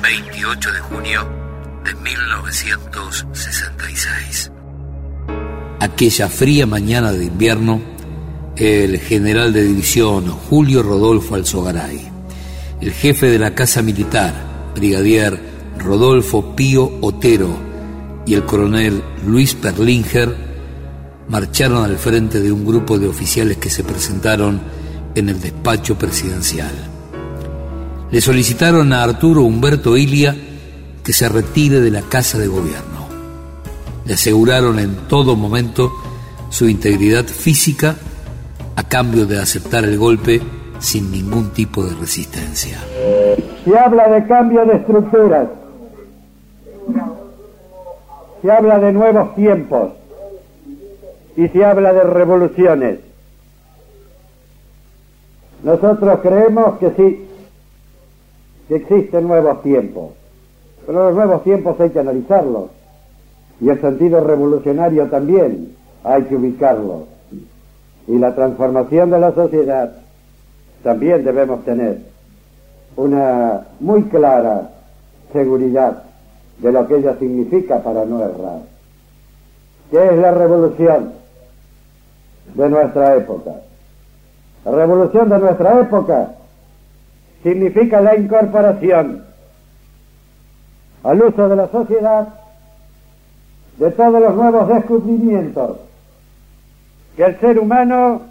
28 de junio de 1966. Aquella fría mañana de invierno, el general de división Julio Rodolfo Alzogaray, el jefe de la Casa Militar, brigadier Rodolfo Pío Otero y el coronel Luis Perlinger marcharon al frente de un grupo de oficiales que se presentaron en el despacho presidencial. Le solicitaron a Arturo Humberto Ilia que se retire de la Casa de Gobierno. Le aseguraron en todo momento su integridad física a cambio de aceptar el golpe sin ningún tipo de resistencia. Se habla de cambio de estructuras, se habla de nuevos tiempos y se habla de revoluciones. Nosotros creemos que sí, existen nuevos tiempos, pero los nuevos tiempos hay que analizarlos y el sentido revolucionario también hay que ubicarlo. Y la transformación de la sociedad también debemos tener una muy clara seguridad de lo que ella significa para no errar. ¿Qué es la revolución de nuestra época? La revolución de nuestra época significa la incorporación al uso de la sociedad de todos los nuevos descubrimientos que el ser humano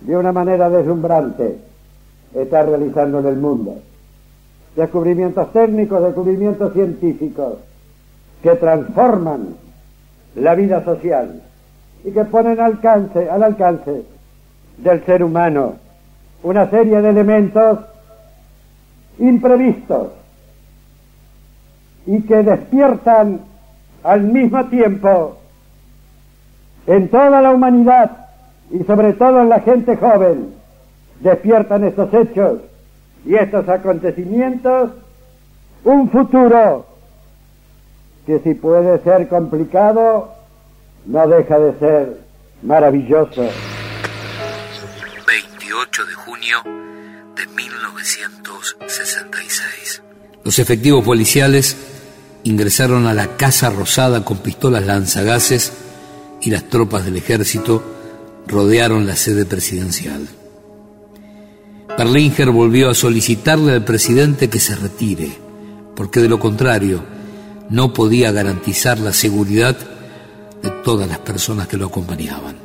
de una manera deslumbrante está realizando en el mundo. Descubrimientos técnicos, descubrimientos científicos que transforman la vida social y que ponen alcance, al alcance del ser humano una serie de elementos imprevistos y que despiertan al mismo tiempo en toda la humanidad y sobre todo en la gente joven, despiertan estos hechos y estos acontecimientos un futuro que si puede ser complicado, no deja de ser maravilloso. 28 de junio de 1966. Los efectivos policiales ingresaron a la Casa Rosada con pistolas lanzagases y las tropas del ejército rodearon la sede presidencial. Perlinger volvió a solicitarle al presidente que se retire, porque de lo contrario no podía garantizar la seguridad de todas las personas que lo acompañaban.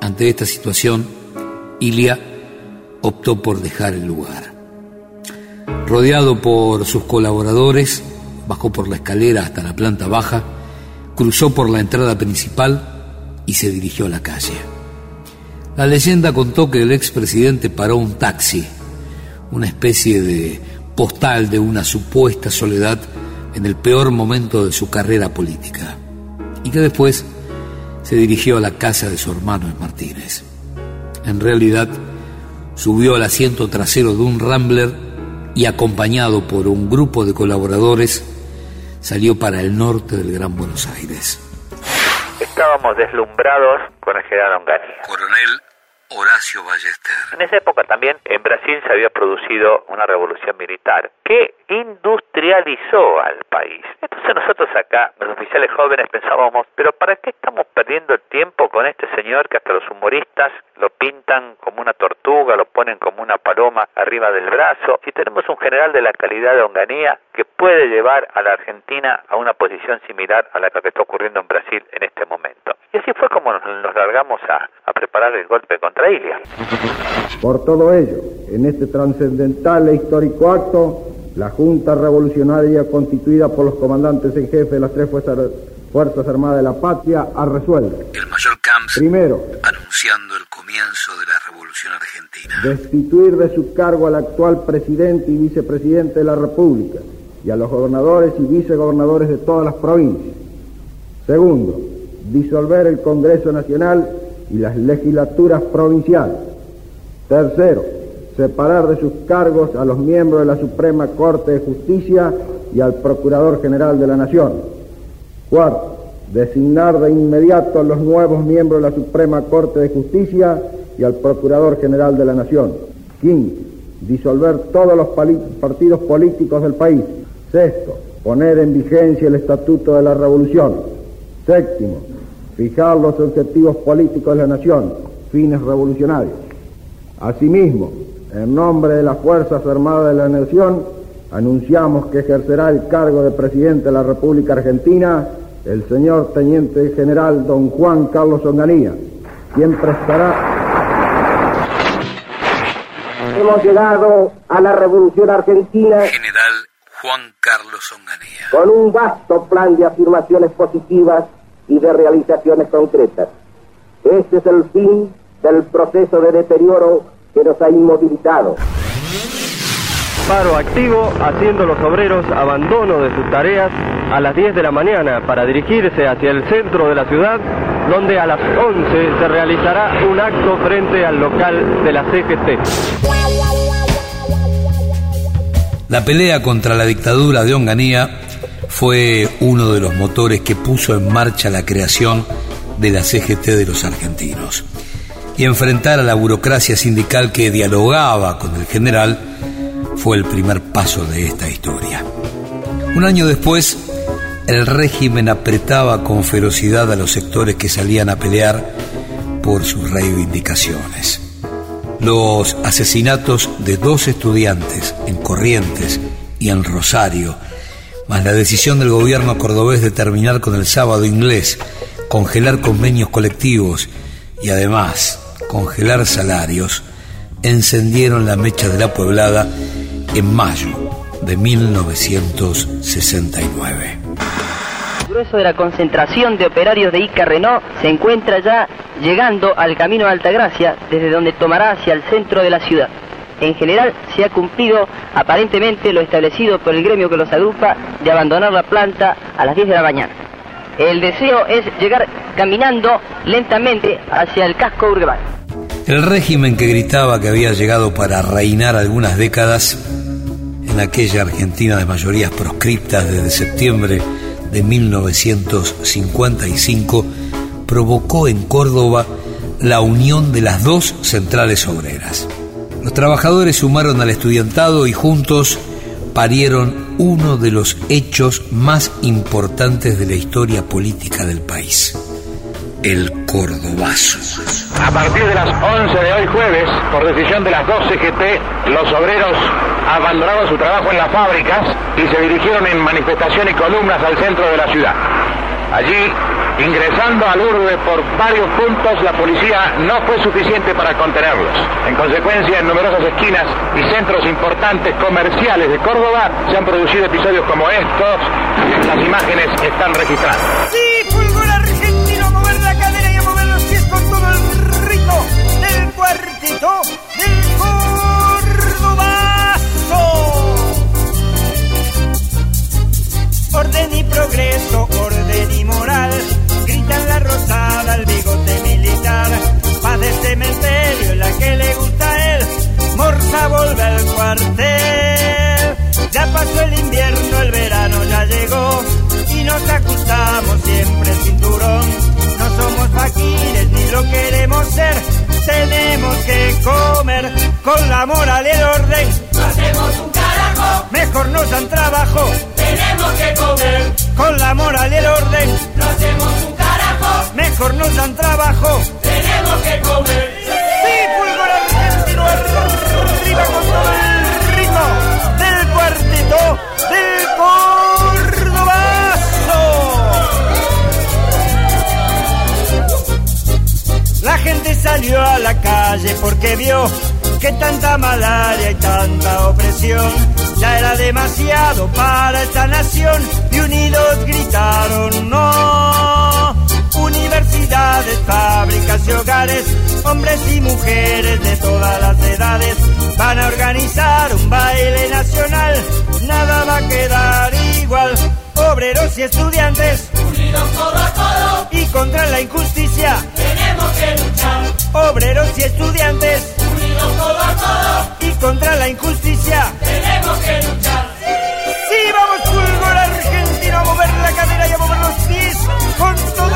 Ante esta situación, Ilia optó por dejar el lugar. Rodeado por sus colaboradores, bajó por la escalera hasta la planta baja, cruzó por la entrada principal y se dirigió a la calle. La leyenda contó que el expresidente paró un taxi, una especie de postal de una supuesta soledad en el peor momento de su carrera política, y que después se dirigió a la casa de su hermano en Martínez. En realidad, subió al asiento trasero de un Rambler y acompañado por un grupo de colaboradores, salió para el norte del Gran Buenos Aires. Estábamos deslumbrados con el general Onganía. Coronel Horacio Ballester. En esa época también en Brasil se había producido una revolución militar que industrializó al país. Entonces nosotros acá, los oficiales jóvenes, pensábamos, pero ¿para qué estamos perdiendo el tiempo con este señor que hasta los humoristas lo pintan como una tortuga, lo ponen como una paloma arriba del brazo? Y tenemos un general de la calidad de Onganía que puede llevar a la Argentina a una posición similar a la que está ocurriendo en Brasil en este momento. Y así fue como nos, largamos a, a preparar el golpe contra Ilia. Por todo ello, en este trascendental e histórico acto, la Junta Revolucionaria constituida por los comandantes en jefe de las tres fuerzas, fuerzas Armadas de la Patria ha resuelto. El mayor Camps Primero, anunciando el comienzo de la Revolución Argentina. destituir de su cargo al actual presidente y vicepresidente de la República y a los gobernadores y vicegobernadores de todas las provincias. Segundo, disolver el Congreso Nacional y las legislaturas provinciales. Tercero, separar de sus cargos a los miembros de la Suprema Corte de Justicia y al Procurador General de la Nación. Cuarto, designar de inmediato a los nuevos miembros de la Suprema Corte de Justicia y al Procurador General de la Nación. Quinto, disolver todos los partidos políticos del país. Sexto, poner en vigencia el Estatuto de la Revolución. Séptimo, fijar los objetivos políticos de la nación, fines revolucionarios. Asimismo, en nombre de las Fuerzas Armadas de la Nación, anunciamos que ejercerá el cargo de presidente de la República Argentina el señor Teniente General don Juan Carlos Onganía, quien prestará... Hemos llegado a la Revolución Argentina... General Juan Carlos Onganía. Con un vasto plan de afirmaciones positivas y de realizaciones concretas. Este es el fin del proceso de deterioro que nos ha inmovilizado. Paro activo haciendo los obreros abandono de sus tareas a las 10 de la mañana para dirigirse hacia el centro de la ciudad, donde a las 11 se realizará un acto frente al local de la CGT. La pelea contra la dictadura de Onganía fue uno de los motores que puso en marcha la creación de la CGT de los argentinos. Y enfrentar a la burocracia sindical que dialogaba con el general fue el primer paso de esta historia. Un año después, el régimen apretaba con ferocidad a los sectores que salían a pelear por sus reivindicaciones. Los asesinatos de dos estudiantes en Corrientes y en Rosario, más la decisión del gobierno cordobés de terminar con el sábado inglés, congelar convenios colectivos y además congelar salarios, encendieron la mecha de la pueblada en mayo de 1969. El grueso de la concentración de operarios de Ica Renault se encuentra ya llegando al camino de Altagracia, desde donde tomará hacia el centro de la ciudad. En general se ha cumplido aparentemente lo establecido por el gremio que los agrupa de abandonar la planta a las 10 de la mañana. El deseo es llegar caminando lentamente hacia el casco urbano. El régimen que gritaba que había llegado para reinar algunas décadas en aquella Argentina de mayorías proscriptas desde septiembre de 1955, provocó en Córdoba la unión de las dos centrales obreras. Los trabajadores sumaron al estudiantado y juntos parieron uno de los hechos más importantes de la historia política del país, el Cordobazo. A partir de las 11 de hoy jueves, por decisión de las dos CGT, los obreros abandonaron su trabajo en las fábricas y se dirigieron en manifestación y columnas al centro de la ciudad. Allí, ingresando al urbe por varios puntos, la policía no fue suficiente para contenerlos. En consecuencia, en numerosas esquinas y centros importantes comerciales de Córdoba se han producido episodios como estos. Las imágenes están registradas. Sí, fulgor argentino, mover la cadera y mover los pies con todo el ritmo del cuartito del Orden y progreso, orden y moral, gritan la rosada al bigote militar. Paz de cementerio, la que le gusta a él, Morsa vuelve al cuartel. Ya pasó el invierno, el verano ya llegó y nos ajustamos siempre el cinturón. No somos faquires ni lo queremos ser, tenemos que comer con la moral y el orden. No hacemos un carajo, mejor nos dan trabajo tenemos que comer. Con la moral y el orden. No hacemos un carajo. Mejor nos dan trabajo. Tenemos que comer. Sí, fulgor argentino arriba con todo el ritmo del cuartito del Cordobazo. La gente salió a la calle porque vio que tanta malaria y tanta opresión ya era demasiado para esta nación y unidos gritaron no. Universidades, fábricas y hogares, hombres y mujeres de todas las edades van a organizar un baile nacional, nada va a quedar igual. Obreros y estudiantes, unidos codo a codo y contra la injusticia, tenemos que luchar. Obreros y estudiantes, unidos codo a codo y contra la injusticia, tenemos que luchar. Sí, vamos fulgor argentino a mover la cadera y a mover los pies con todo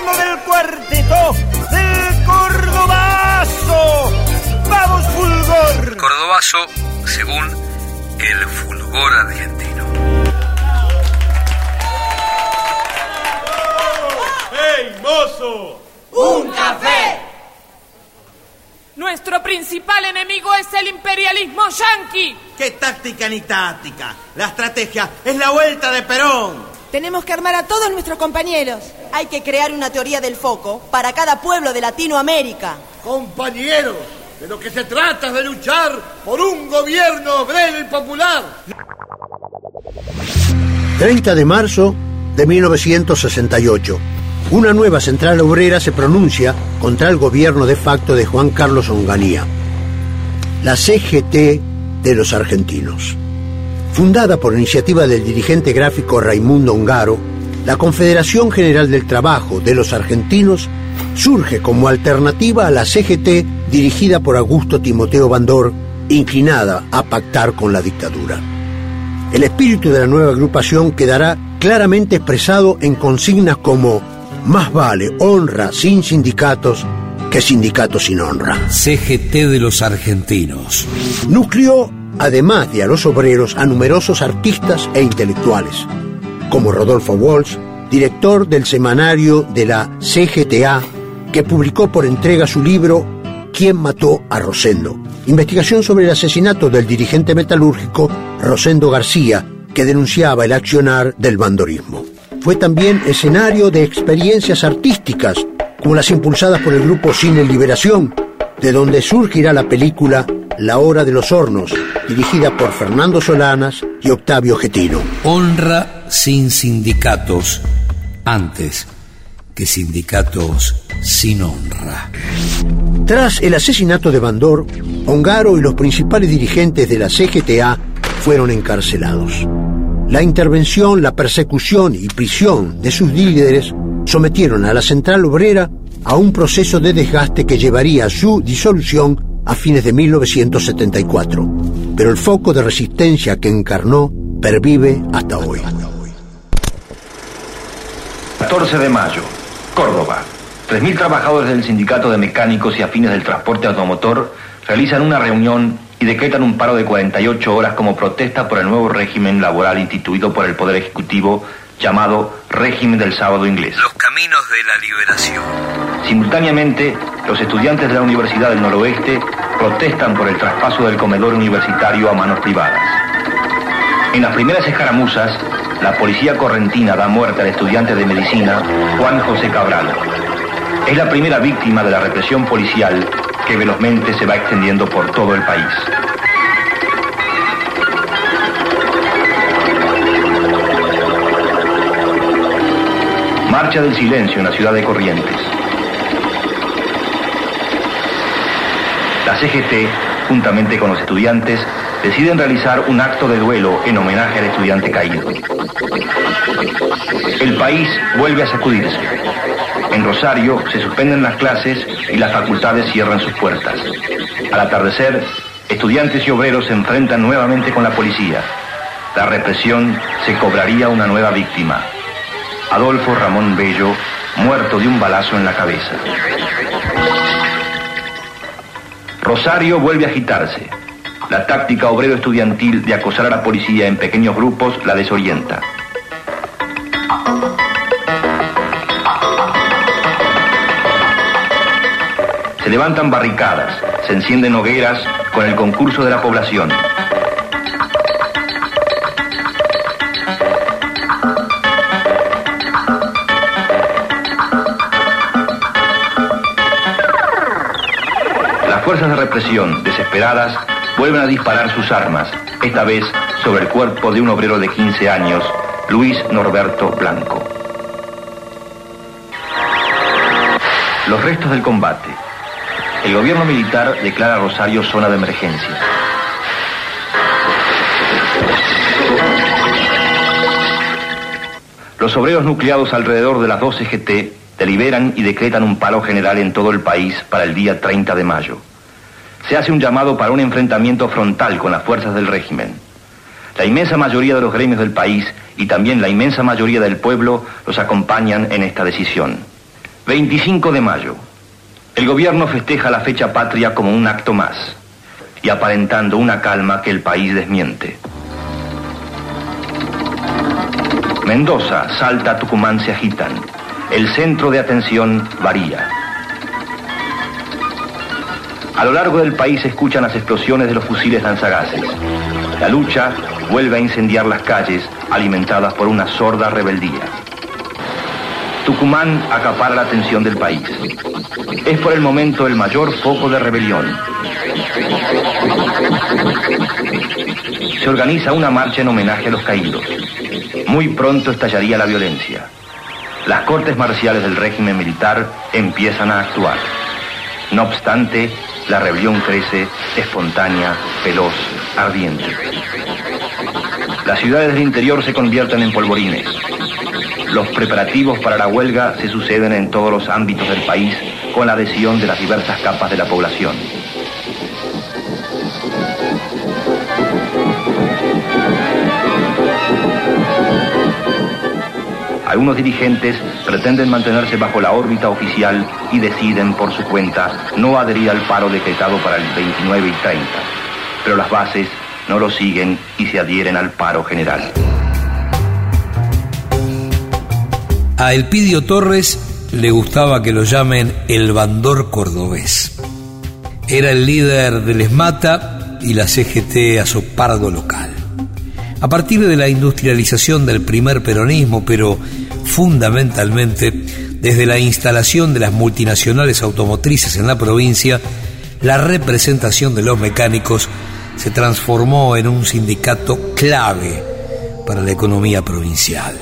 ritmo del cuarteto del Cordobazo. Vamos fulgor. pasó según el fulgor argentino. ¡Hey, mozo! ¡Un café! Nuestro principal enemigo es el imperialismo yanqui. ¿Qué táctica ni táctica? La estrategia es la vuelta de Perón. Tenemos que armar a todos nuestros compañeros. Hay que crear una teoría del foco para cada pueblo de Latinoamérica. Compañeros, de lo que se trata es de luchar por un gobierno obrero y popular. 30 de marzo de 1968. Una nueva central obrera se pronuncia contra el gobierno de facto de Juan Carlos Onganía. La CGT de los argentinos. Fundada por iniciativa del dirigente gráfico Raimundo Ongaro, la Confederación General del Trabajo de los Argentinos surge como alternativa a la CGT dirigida por Augusto Timoteo Bandor, inclinada a pactar con la dictadura. El espíritu de la nueva agrupación quedará claramente expresado en consignas como más vale honra sin sindicatos que sindicatos sin honra. CGT de los argentinos. Nucleó, además de a los obreros, a numerosos artistas e intelectuales, como Rodolfo Walsh, director del semanario de la CGTA, que publicó por entrega su libro ¿Quién mató a Rosendo? Investigación sobre el asesinato del dirigente metalúrgico Rosendo García, que denunciaba el accionar del bandorismo. Fue también escenario de experiencias artísticas, como las impulsadas por el grupo Cine Liberación, de donde surgirá la película La Hora de los Hornos, dirigida por Fernando Solanas y Octavio Getino. Honra sin sindicatos, antes que sindicatos sin honra. Tras el asesinato de Bandor, Ongaro y los principales dirigentes de la CGTA fueron encarcelados. La intervención, la persecución y prisión de sus líderes sometieron a la central obrera a un proceso de desgaste que llevaría a su disolución a fines de 1974. Pero el foco de resistencia que encarnó pervive hasta hoy. 14 de mayo, Córdoba. 3.000 trabajadores del Sindicato de Mecánicos y Afines del Transporte Automotor realizan una reunión y decretan un paro de 48 horas como protesta por el nuevo régimen laboral instituido por el Poder Ejecutivo llamado régimen del sábado inglés. Los caminos de la liberación. Simultáneamente, los estudiantes de la Universidad del Noroeste protestan por el traspaso del comedor universitario a manos privadas. En las primeras escaramuzas, la policía correntina da muerte al estudiante de medicina Juan José Cabral. Es la primera víctima de la represión policial que velozmente se va extendiendo por todo el país. Marcha del silencio en la ciudad de Corrientes. La CGT, juntamente con los estudiantes, deciden realizar un acto de duelo en homenaje al estudiante caído. El país vuelve a sacudirse. En Rosario se suspenden las clases y las facultades cierran sus puertas. Al atardecer, estudiantes y obreros se enfrentan nuevamente con la policía. La represión se cobraría una nueva víctima. Adolfo Ramón Bello, muerto de un balazo en la cabeza. Rosario vuelve a agitarse. La táctica obrero estudiantil de acosar a la policía en pequeños grupos la desorienta. Se levantan barricadas, se encienden hogueras con el concurso de la población. Fuerzas de represión, desesperadas, vuelven a disparar sus armas, esta vez sobre el cuerpo de un obrero de 15 años, Luis Norberto Blanco. Los restos del combate. El gobierno militar declara Rosario zona de emergencia. Los obreros nucleados alrededor de las 12 GT deliberan y decretan un paro general en todo el país para el día 30 de mayo. Se hace un llamado para un enfrentamiento frontal con las fuerzas del régimen. La inmensa mayoría de los gremios del país y también la inmensa mayoría del pueblo los acompañan en esta decisión. 25 de mayo. El gobierno festeja la fecha patria como un acto más. y aparentando una calma que el país desmiente. Mendoza, Salta, Tucumán se agitan. El centro de atención varía. A lo largo del país se escuchan las explosiones de los fusiles lanzagases. La lucha vuelve a incendiar las calles, alimentadas por una sorda rebeldía. Tucumán acapara la atención del país. Es por el momento el mayor foco de rebelión. Se organiza una marcha en homenaje a los caídos. Muy pronto estallaría la violencia. Las cortes marciales del régimen militar empiezan a actuar. No obstante, la rebelión crece espontánea, veloz, ardiente. Las ciudades del interior se convierten en polvorines. Los preparativos para la huelga se suceden en todos los ámbitos del país con la adhesión de las diversas capas de la población. Algunos dirigentes pretenden mantenerse bajo la órbita oficial y deciden por su cuenta no adherir al paro decretado para el 29 y 30. Pero las bases no lo siguen y se adhieren al paro general. A Elpidio Torres le gustaba que lo llamen el bandor cordobés. Era el líder del ESMATA y la CGT Azopardo local. A partir de la industrialización del primer peronismo, pero fundamentalmente desde la instalación de las multinacionales automotrices en la provincia, la representación de los mecánicos se transformó en un sindicato clave para la economía provincial.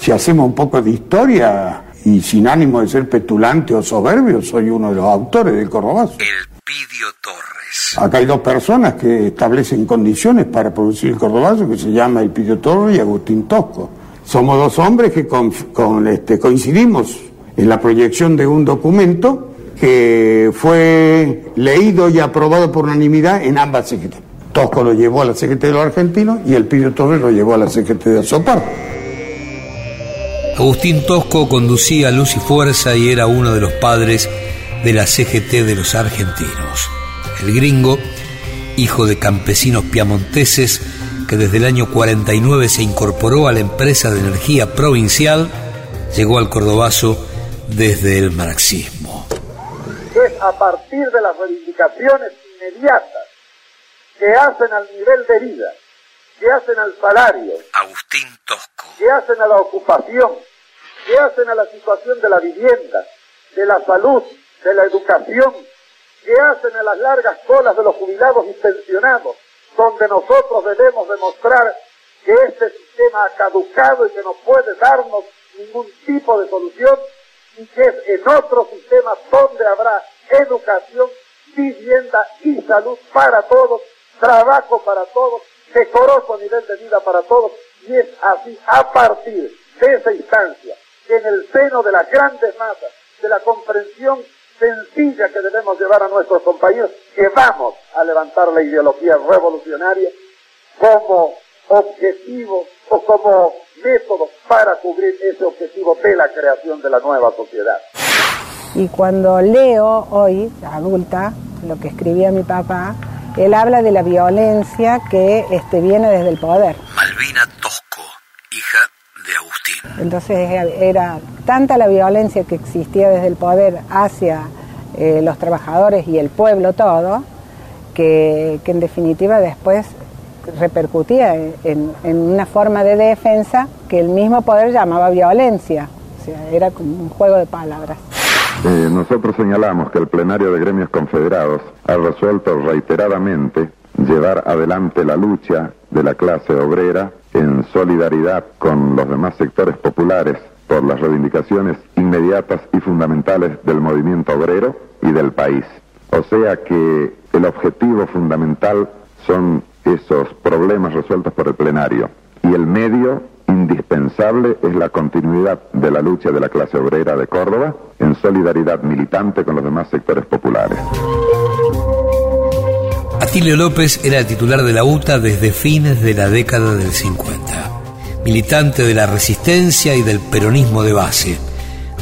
Si hacemos un poco de historia, y sin ánimo de ser petulante o soberbio, soy uno de los autores del Cordobazo. Elpidio Torres. Acá hay dos personas que establecen condiciones para producir el Cordobazo, que se llama Elpidio Torres y Agustín Tosco. Somos dos hombres que con, este, coincidimos en la proyección de un documento que fue leído y aprobado por unanimidad en ambas secretarías. Tosco lo llevó a la Secretaría de los Argentinos y Elpidio Torres lo llevó a la Secretaría de Sopar. Agustín Tosco conducía Luz y Fuerza y era uno de los padres de la CGT de los argentinos. El gringo, hijo de campesinos piamonteses, que desde el año 49 se incorporó a la empresa de energía provincial, llegó al Cordobazo desde el marxismo. Es a partir de las reivindicaciones inmediatas que hacen al nivel de vida, que hacen al salario, Agustín Tosco, que hacen a la ocupación, que hacen a la situación de la vivienda, de la salud, de la educación, que hacen a las largas colas de los jubilados y pensionados, donde nosotros debemos demostrar que este sistema ha caducado y que no puede darnos ningún tipo de solución y que es en otro sistema donde habrá educación, vivienda y salud para todos, trabajo para todos, decoroso nivel de vida para todos y es así a partir de esa instancia en el seno de las grandes masas, de la comprensión sencilla que debemos llevar a nuestros compañeros, que vamos a levantar la ideología revolucionaria como objetivo o como método para cubrir ese objetivo de la creación de la nueva sociedad. Y cuando leo hoy, adulta, lo que escribía mi papá, él habla de la violencia que este, viene desde el poder. Malvina Tosco, hija de Agustín. Entonces era tanta la violencia que existía desde el poder hacia eh, los trabajadores y el pueblo todo, que, que en definitiva después repercutía en, en, una forma de defensa que el mismo poder llamaba violencia. O sea, era como un juego de palabras. Eh, nosotros señalamos que el plenario de gremios confederados ha resuelto reiteradamente llevar adelante la lucha de la clase obrera en solidaridad con los demás sectores populares por las reivindicaciones inmediatas y fundamentales del movimiento obrero y del país. O sea que el objetivo fundamental son esos problemas resueltos por el plenario y el medio indispensable es la continuidad de la lucha de la clase obrera de Córdoba en solidaridad militante con los demás sectores populares. Atilio López era titular de la UTA desde fines de la década del 50. Militante de la resistencia y del peronismo de base.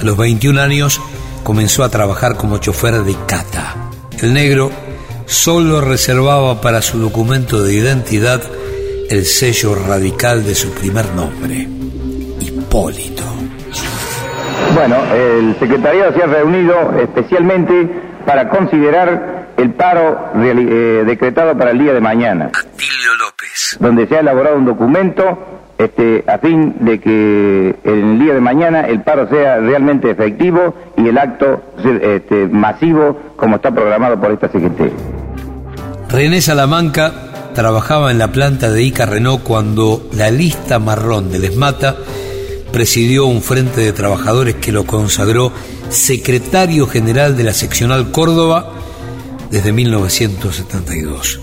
A los 21 años comenzó a trabajar como chofer de Cata. El negro solo reservaba para su documento de identidad el sello radical de su primer nombre, Hipólito. Bueno, el secretariado se ha reunido especialmente para considerar el paro eh, decretado para el día de mañana. Atilio López. Donde se ha elaborado un documento este, a fin de que el día de mañana el paro sea realmente efectivo y el acto este, masivo como está programado por esta CGT. René Salamanca trabajaba en la planta de Ica Renault cuando la lista marrón del ESMATA presidió un frente de trabajadores que lo consagró secretario general de la seccional Córdoba desde 1972.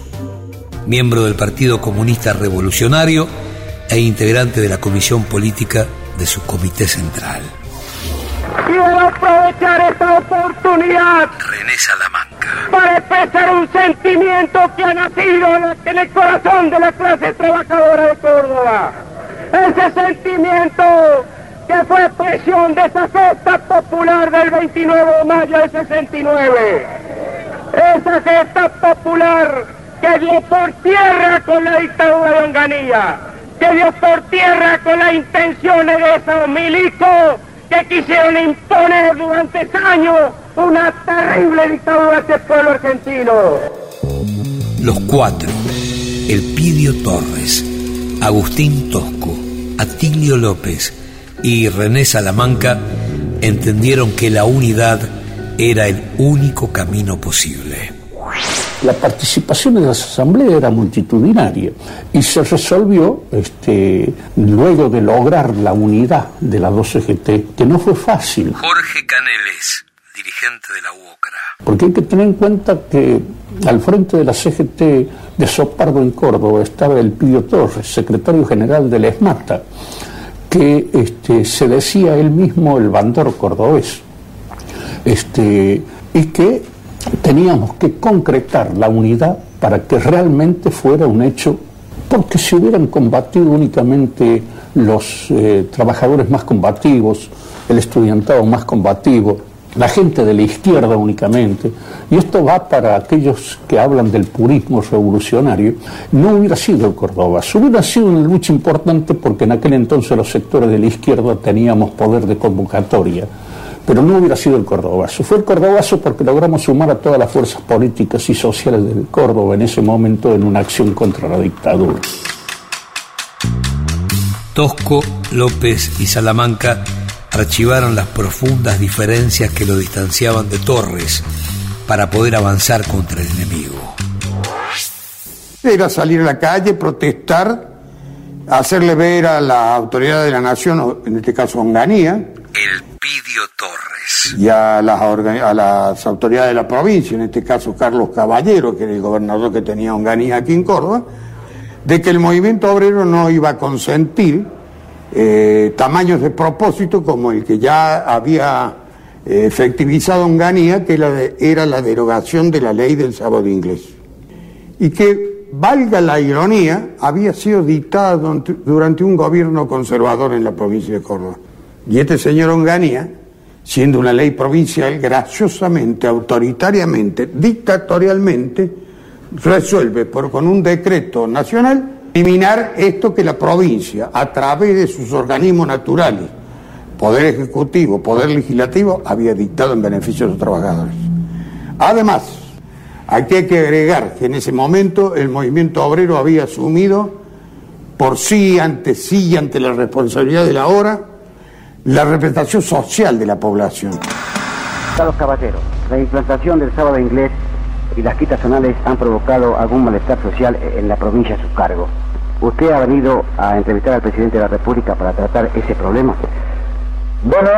Miembro del Partido Comunista Revolucionario e integrante de la Comisión Política de su Comité Central. Quiero aprovechar esta oportunidad René Salamanca para expresar un sentimiento que ha nacido en el corazón de la clase trabajadora de Córdoba. Ese sentimiento que fue expresión de esa gesta popular del 29 de mayo del 69. Esa gesta popular que dio por tierra con la dictadura de Onganía, que dio por tierra con las intenciones de esos milicos que quisieron imponer durante años una terrible dictadura a este pueblo argentino. Los cuatro, Elpidio Torres, Agustín Tosco, Atilio López y René Salamanca entendieron que la unidad era el único camino posible. La participación en las asambleas era multitudinaria y se resolvió este, luego de lograr la unidad de la 12GT, que no fue fácil. Jorge Caneles, dirigente de la UOCRA. Porque hay que tener en cuenta que al frente de la CGT de Sopardo en Córdoba estaba el Pidio Torres, secretario general del ESMATA, que este, se decía él mismo el bandor cordobés. Este, y que teníamos que concretar la unidad para que realmente fuera un hecho, porque si hubieran combatido únicamente los eh, trabajadores más combativos, el estudiantado más combativo, la gente de la izquierda únicamente, y esto va para aquellos que hablan del purismo revolucionario, no hubiera sido el Córdoba, hubiera sido una lucha importante porque en aquel entonces los sectores de la izquierda teníamos poder de convocatoria, pero no hubiera sido el Cordobazo. Fue el Cordobazo porque logramos sumar a todas las fuerzas políticas y sociales del Córdoba en ese momento en una acción contra la dictadura. Tosco, López y Salamanca archivaron las profundas diferencias que lo distanciaban de Torres para poder avanzar contra el enemigo. Era salir a la calle, protestar, hacerle ver a la autoridad de la nación, en este caso Onganía, el Pidio Torres. Y a las, a las autoridades de la provincia, en este caso Carlos Caballero, que era el gobernador que tenía Onganía aquí en Córdoba, de que el movimiento obrero no iba a consentir eh, tamaños de propósito como el que ya había eh, efectivizado Onganía, que era, era la derogación de la ley del sábado inglés. Y que, valga la ironía, había sido dictada durante un gobierno conservador en la provincia de Córdoba. Y este señor Onganía, siendo una ley provincial, graciosamente, autoritariamente, dictatorialmente, resuelve por, con un decreto nacional eliminar esto que la provincia, a través de sus organismos naturales, Poder Ejecutivo, Poder Legislativo, había dictado en beneficio de los trabajadores. Además, aquí hay que agregar que en ese momento el movimiento obrero había asumido por sí, ante sí y ante la responsabilidad de la hora, la representación social de la población. Carlos Caballero, la implantación del sábado inglés y las quitas zonales han provocado algún malestar social en la provincia a su cargo. ¿Usted ha venido a entrevistar al presidente de la República para tratar ese problema? Bueno,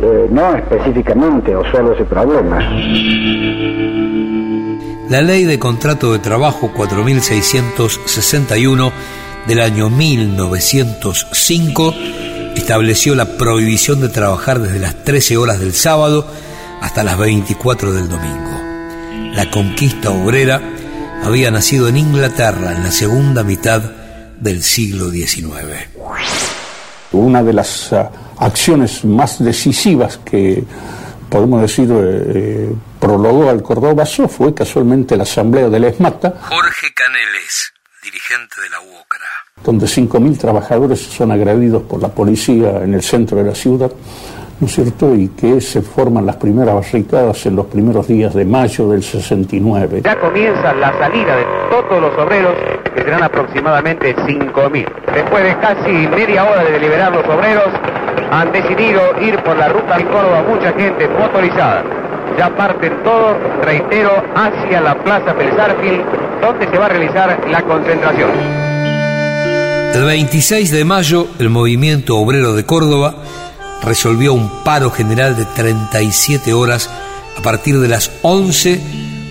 eh, no específicamente o solo ese problema. La ley de contrato de trabajo 4661 del año 1905 estableció la prohibición de trabajar desde las 13 horas del sábado hasta las 24 del domingo. La conquista obrera había nacido en Inglaterra en la segunda mitad del siglo XIX. Una de las ah, acciones más decisivas que podemos decir, eh, prologó al Cordobazo fue casualmente la asamblea de la ESMATA. Jorge Caneles, dirigente de la UOCRA. Donde 5.000 trabajadores son agredidos por la policía en el centro de la ciudad ¿no es cierto? Y que se forman las primeras barricadas en los primeros días de mayo del 69. Ya comienza la salida de todos los obreros, que serán aproximadamente 5.000. Después de casi media hora de deliberar los obreros, han decidido ir por la ruta de Córdoba, mucha gente motorizada. Ya parten todos, reitero, hacia la Plaza Pelzarfil, donde se va a realizar la concentración. El 26 de mayo, el movimiento obrero de Córdoba resolvió un paro general de 37 horas a partir de las 11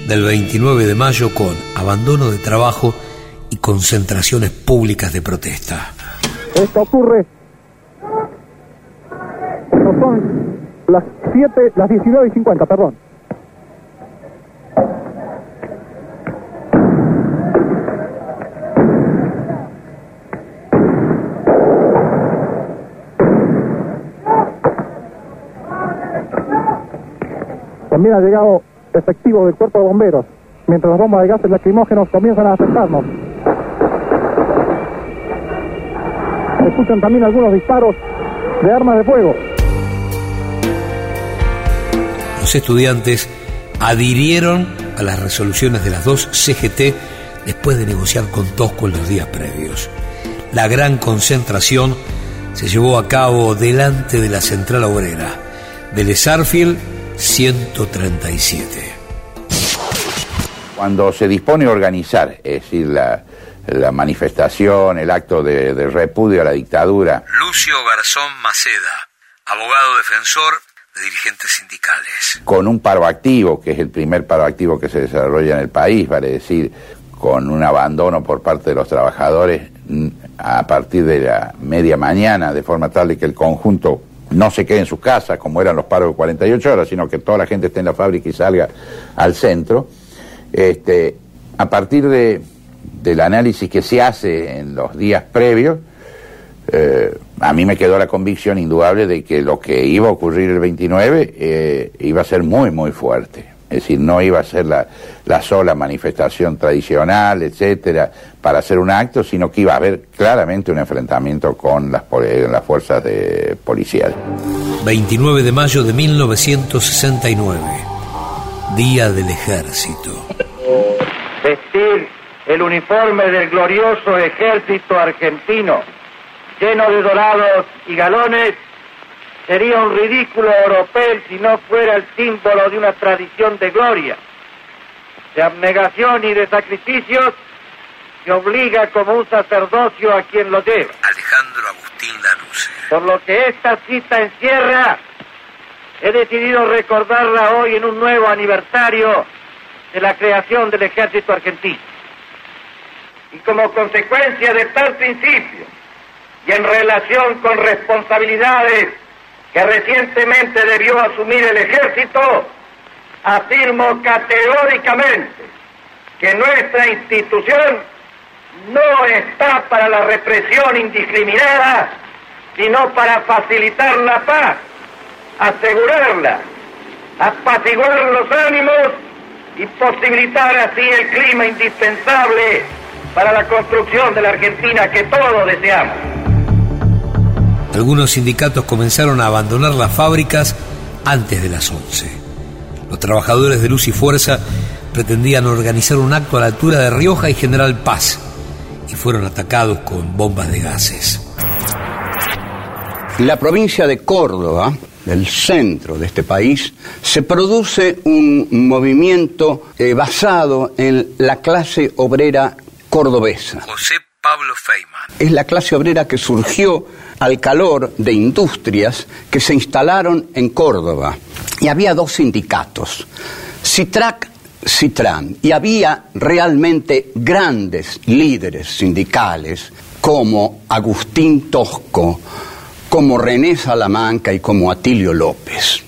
del 29 de mayo con abandono de trabajo y concentraciones públicas de protesta. Esto ocurre. Las 7, las 19 y 50, perdón. También ha llegado efectivo del cuerpo de bomberos, mientras las bombas de gases lacrimógenos comienzan a afectarnos. Se escuchan también algunos disparos de armas de fuego. Los estudiantes adhirieron a las resoluciones de las dos CGT después de negociar con Tosco en los días previos. La gran concentración se llevó a cabo delante de la central obrera de Lesarfield 137. Cuando se dispone a organizar, es decir, la, manifestación, el acto de, repudio a la dictadura. Lucio Garzón Maceda, abogado defensor de dirigentes sindicales. Con un paro activo, que es el primer paro activo que se desarrolla en el país, vale decir, con un abandono por parte de los trabajadores a partir de la media mañana, de forma tal de que el conjunto no se quede en su casa, como eran los paros de 48 horas, sino que toda la gente esté en la fábrica y salga al centro. Este, a partir de, del análisis que se hace en los días previos, eh, a mí me quedó la convicción indudable de que lo que iba a ocurrir el 29 eh, iba a ser muy, muy fuerte. Es decir, no iba a ser la, la sola manifestación tradicional, etcétera, para hacer un acto, sino que iba a haber claramente un enfrentamiento con las, las fuerzas de, policiales. 29 de mayo de 1969, Día del Ejército. Vestir el uniforme del glorioso ejército argentino, lleno de dorados y galones, sería un ridículo europeo si no fuera el símbolo de una tradición de gloria, de abnegación y de sacrificios que obliga como un sacerdocio a quien lo lleva. Alejandro Agustín Lanusse. Por lo que esta cita encierra, he decidido recordarla hoy en un nuevo aniversario de la creación del ejército argentino. Y como consecuencia de tal principio, y en relación con responsabilidades que recientemente debió asumir el ejército, afirmo categóricamente que nuestra institución no está para la represión indiscriminada, sino para facilitar la paz, asegurarla, apaciguar los ánimos y posibilitar así el clima indispensable para la construcción de la Argentina que todos deseamos. Algunos sindicatos comenzaron a abandonar las fábricas antes de las 11. Los trabajadores de Luz y Fuerza pretendían organizar un acto a la altura de Rioja y General Paz y fueron atacados con bombas de gases. La provincia de Córdoba, el centro de este país, se produce un movimiento eh, basado en la clase obrera cordobesa. José Pablo Feynman. Es la clase obrera que surgió al calor de industrias que se instalaron en Córdoba. Y había dos sindicatos, Citrac Citran. Y había realmente grandes líderes sindicales como Agustín Tosco, como René Salamanca y como Atilio López.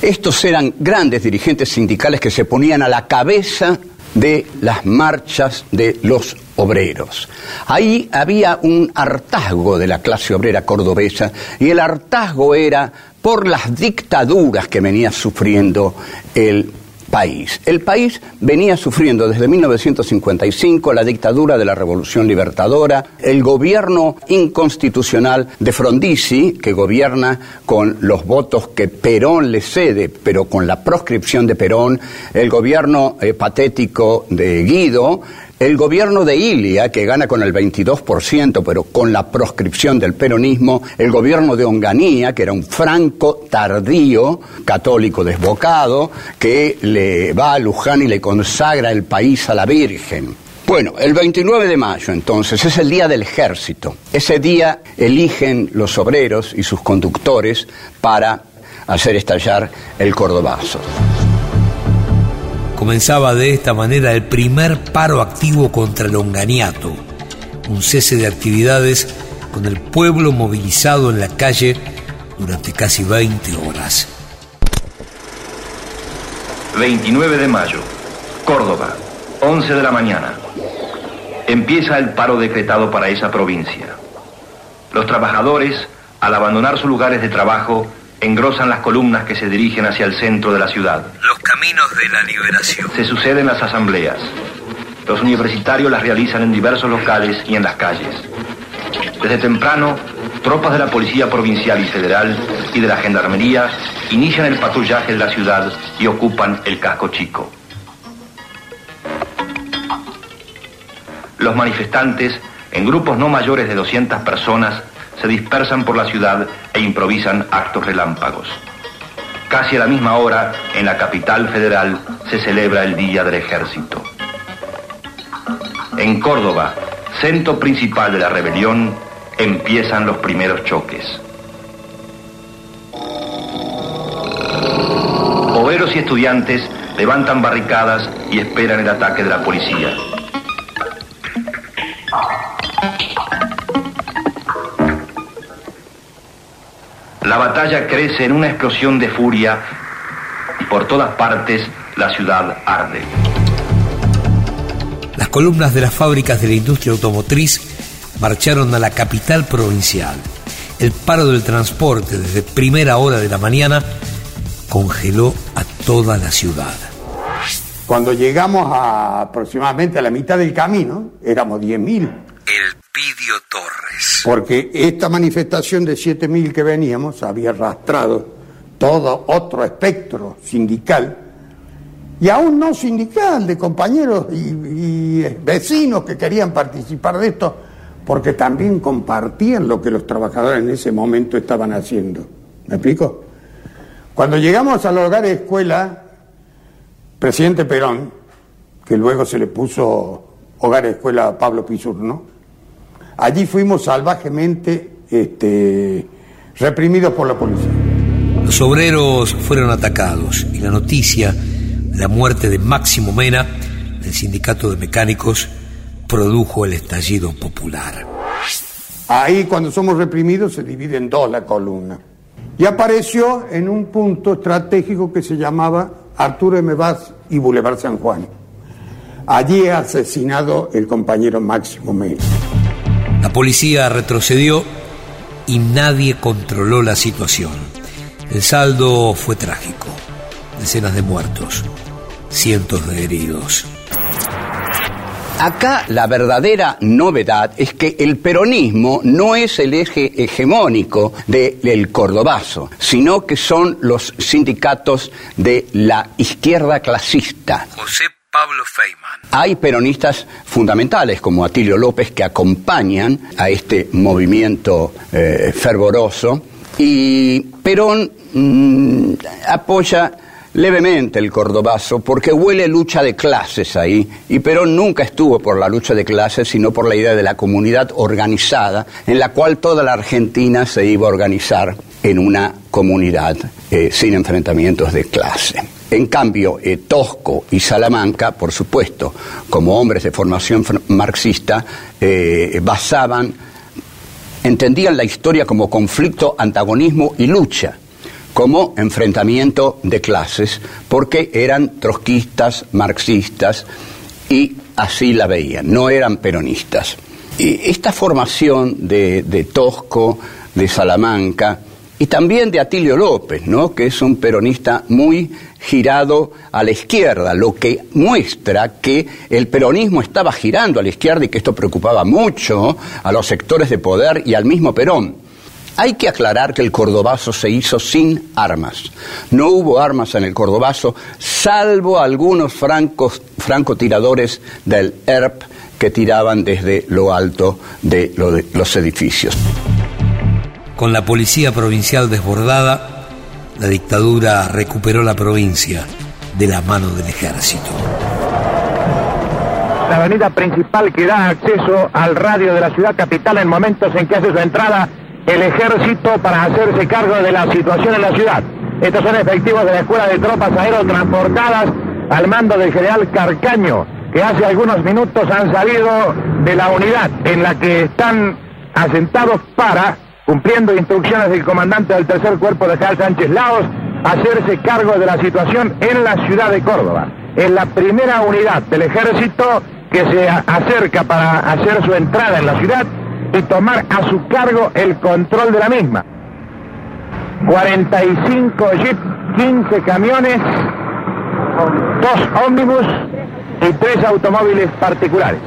Estos eran grandes dirigentes sindicales que se ponían a la cabeza de las marchas de los obreros. Ahí había un hartazgo de la clase obrera cordobesa y el hartazgo era por las dictaduras que venía sufriendo el país. El país venía sufriendo desde 1955 la dictadura de la Revolución Libertadora, el gobierno inconstitucional de Frondizi, que gobierna con los votos que Perón le cede, pero con la proscripción de Perón, el gobierno eh, patético de Guido, el gobierno de Ilia, que gana con el 22%, pero con la proscripción del peronismo, el gobierno de Onganía, que era un franco tardío, católico desbocado, que le va a Luján y le consagra el país a la Virgen. Bueno, el 29 de mayo entonces es el día del ejército. Ese día eligen los obreros y sus conductores para hacer estallar el cordobazo. Comenzaba de esta manera el primer paro activo contra el onganiato, un cese de actividades con el pueblo movilizado en la calle durante casi 20 horas. 29 de mayo, Córdoba, 11 de la mañana. Empieza el paro decretado para esa provincia. Los trabajadores, al abandonar sus lugares de trabajo, engrosan las columnas que se dirigen hacia el centro de la ciudad. Los caminos de la liberación. Se suceden las asambleas. Los universitarios las realizan en diversos locales y en las calles. Desde temprano, tropas de la Policía Provincial y Federal y de la Gendarmería inician el patrullaje de la ciudad y ocupan el casco chico. Los manifestantes, en grupos no mayores de 200 personas, se dispersan por la ciudad e improvisan actos relámpagos. Casi a la misma hora, en la capital federal, se celebra el Día del Ejército. En Córdoba, centro principal de la rebelión, empiezan los primeros choques. Obreros y estudiantes levantan barricadas y esperan el ataque de la policía. La batalla crece en una explosión de furia y por todas partes la ciudad arde. Las columnas de las fábricas de la industria automotriz marcharon a la capital provincial. El paro del transporte desde primera hora de la mañana congeló a toda la ciudad. Cuando llegamos a aproximadamente a la mitad del camino, éramos 10.000. Torres. Porque esta manifestación de 7.000 que veníamos había arrastrado todo otro espectro sindical y aún no sindical, de compañeros y, y vecinos que querían participar de esto, porque también compartían lo que los trabajadores en ese momento estaban haciendo. ¿Me explico? Cuando llegamos al hogar de escuela, presidente Perón, que luego se le puso hogar de escuela a Pablo Pisurno, allí fuimos salvajemente este, reprimidos por la policía. Los obreros fueron atacados y la noticia de la muerte de Máximo Mena, del sindicato de mecánicos, produjo el estallido popular. Ahí cuando somos reprimidos se divide en dos la columna. Y apareció en un punto estratégico que se llamaba Arturo M. Vaz y Boulevard San Juan. Allí asesinado el compañero Máximo Mena. La policía retrocedió y nadie controló la situación. El saldo fue trágico. Decenas de muertos, cientos de heridos. Acá la verdadera novedad es que el peronismo no es el eje hegemónico del cordobazo, sino que son los sindicatos de la izquierda clasista. José Pablo Feynman. Hay peronistas fundamentales como Atilio López que acompañan a este movimiento eh, fervoroso y Perón mmm, apoya levemente el cordobazo porque huele lucha de clases ahí y Perón nunca estuvo por la lucha de clases sino por la idea de la comunidad organizada en la cual toda la Argentina se iba a organizar en una comunidad eh, sin enfrentamientos de clase. En cambio, eh, Tosco y Salamanca, por supuesto, como hombres de formación marxista, eh, basaban, entendían la historia como conflicto, antagonismo y lucha como enfrentamiento de clases, porque eran trotskistas, marxistas y así la veían, no eran peronistas. Y esta formación de, de Tosco, de Salamanca, y también de Atilio López, ¿no? que es un peronista muy girado a la izquierda, lo que muestra que el peronismo estaba girando a la izquierda y que esto preocupaba mucho a los sectores de poder y al mismo Perón. Hay que aclarar que el cordobazo se hizo sin armas. No hubo armas en el cordobazo, salvo algunos francos, francotiradores del ERP que tiraban desde lo alto de los edificios. Con la policía provincial desbordada, la dictadura recuperó la provincia de la mano del ejército. La avenida principal que da acceso al radio de la ciudad capital en momentos en que hace su entrada el ejército para hacerse cargo de la situación en la ciudad. Estos son efectivos de la Escuela de Tropas Aerotransportadas al mando del general Carcaño, que hace algunos minutos han salido de la unidad en la que están asentados para cumpliendo instrucciones del comandante del tercer cuerpo de general Sánchez Laos, hacerse cargo de la situación en la ciudad de Córdoba. Es la primera unidad del ejército que se acerca para hacer su entrada en la ciudad y tomar a su cargo el control de la misma. 45 jeeps, 15 camiones, dos ómnibus y tres automóviles particulares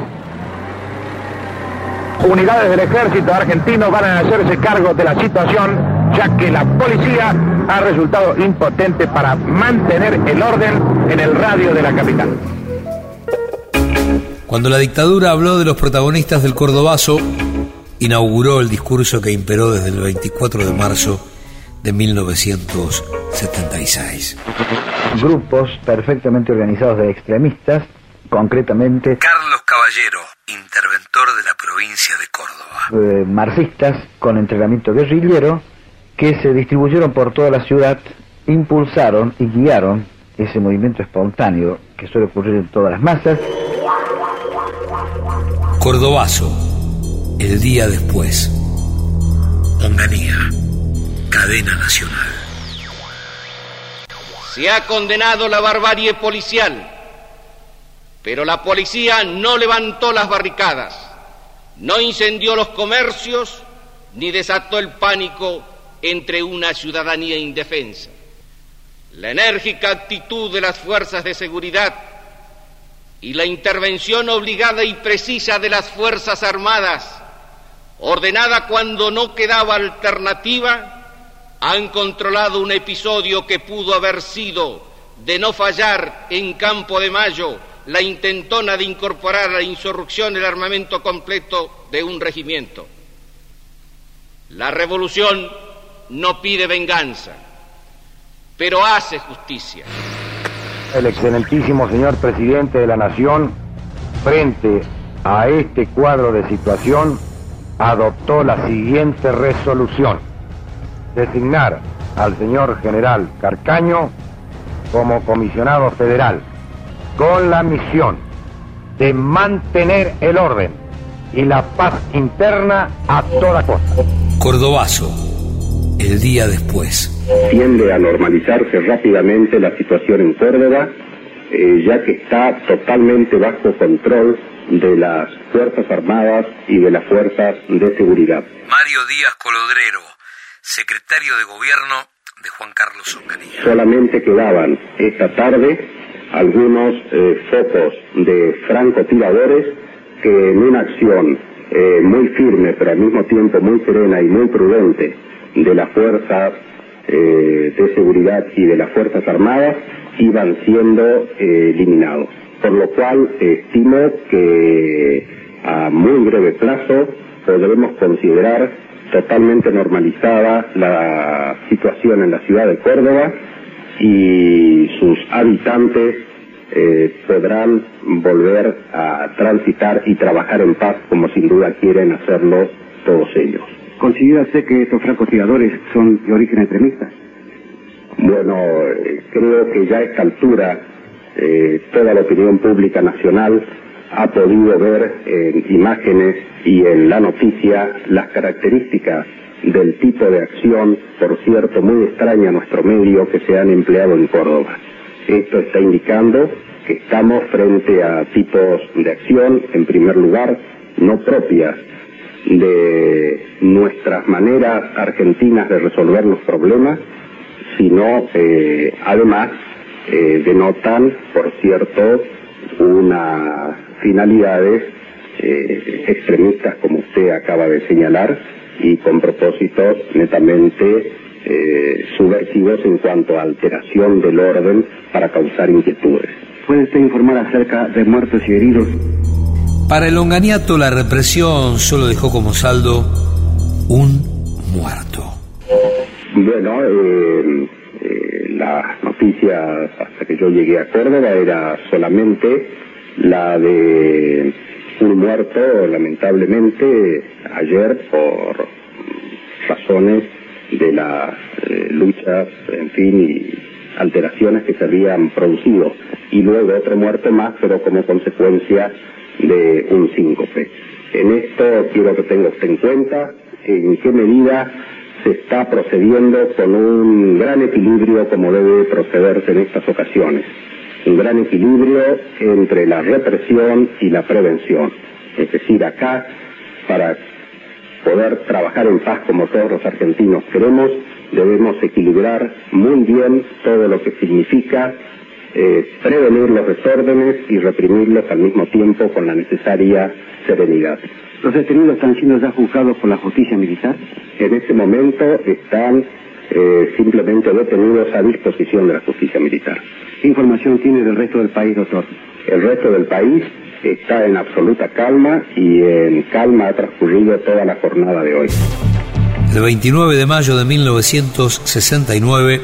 unidades del ejército argentino van a hacerse cargo de la situación, ya que la policía ha resultado impotente para mantener el orden en el radio de la capital. Cuando la dictadura habló de los protagonistas del Cordobazo, inauguró el discurso que imperó desde el 24 de marzo de 1976. Grupos perfectamente organizados de extremistas, concretamente Carlos Caballero, interventor de la provincia de Córdoba. Eh, marxistas con entrenamiento guerrillero que se distribuyeron por toda la ciudad, impulsaron y guiaron ese movimiento espontáneo que suele ocurrir en todas las masas. Cordobazo, el día después. Onganía, cadena nacional. Se ha condenado la barbarie policial pero la policía no levantó las barricadas, no incendió los comercios, ni desató el pánico entre una ciudadanía indefensa. La enérgica actitud de las fuerzas de seguridad y la intervención obligada y precisa de las Fuerzas Armadas, ordenada cuando no quedaba alternativa, han controlado un episodio que pudo haber sido, de no fallar en Campo de Mayo, la intentona de incorporar a la insurrección el armamento completo de un regimiento. La revolución no pide venganza, pero hace justicia. El excelentísimo señor presidente de la Nación, frente a este cuadro de situación, adoptó la siguiente resolución. Designar al señor general Carcaño como comisionado federal con la misión de mantener el orden y la paz interna a toda costa. Cordobazo, el día después. Tiende a normalizarse rápidamente la situación en Córdoba, eh, ya que está totalmente bajo control de las Fuerzas Armadas y de las Fuerzas de Seguridad. Mario Díaz Colodrero, secretario de Gobierno de Juan Carlos Onganía. Solamente quedaban esta tarde algunos eh, focos de francotiradores que en una acción eh, muy firme, pero al mismo tiempo muy serena y muy prudente de las fuerzas eh, de seguridad y de las fuerzas armadas, iban siendo eliminados. Por lo cual estimo que a muy breve plazo podremos considerar totalmente normalizada la situación en la ciudad de Córdoba y sus habitantes eh, podrán volver a transitar y trabajar en paz como sin duda quieren hacerlo todos ellos. ¿Considera usted que estos francotiradores son de origen extremista? Bueno, creo que ya a esta altura eh, toda la opinión pública nacional ha podido ver en imágenes y en la noticia las características del tipo de acción, por cierto, muy extraña a nuestro medio que se han empleado en Córdoba. Esto está indicando que estamos frente a tipos de acción, en primer lugar, no propias de nuestras maneras argentinas de resolver los problemas, sino eh, además eh, denotan, por cierto, unas finalidades eh, extremistas, como usted acaba de señalar, y con propósitos netamente eh, subversivos en cuanto a alteración del orden para causar inquietudes. ¿Puede usted informar acerca de muertos y heridos? Para el longaniato la represión solo dejó como saldo un muerto. Bueno, eh, eh, las noticias hasta que yo llegué a Córdoba era solamente la de un muerto, lamentablemente, ayer por razones de las eh, luchas, en fin, y alteraciones que se habían producido. Y luego otro muerto más, pero como consecuencia de un síncope. En esto quiero que tenga usted en cuenta en qué medida se está procediendo con un gran equilibrio como debe procederse en estas ocasiones. Un gran equilibrio entre la represión y la prevención. Es decir, acá, para poder trabajar en paz como todos los argentinos queremos, debemos equilibrar muy bien todo lo que significa eh, prevenir los desórdenes y reprimirlos al mismo tiempo con la necesaria serenidad. ¿Los detenidos están siendo ya juzgados por la justicia militar? En este momento están eh, simplemente detenidos a disposición de la justicia militar. ¿Qué información tiene del resto del país, doctor? El resto del país está en absoluta calma y en calma ha transcurrido toda la jornada de hoy. El 29 de mayo de 1969,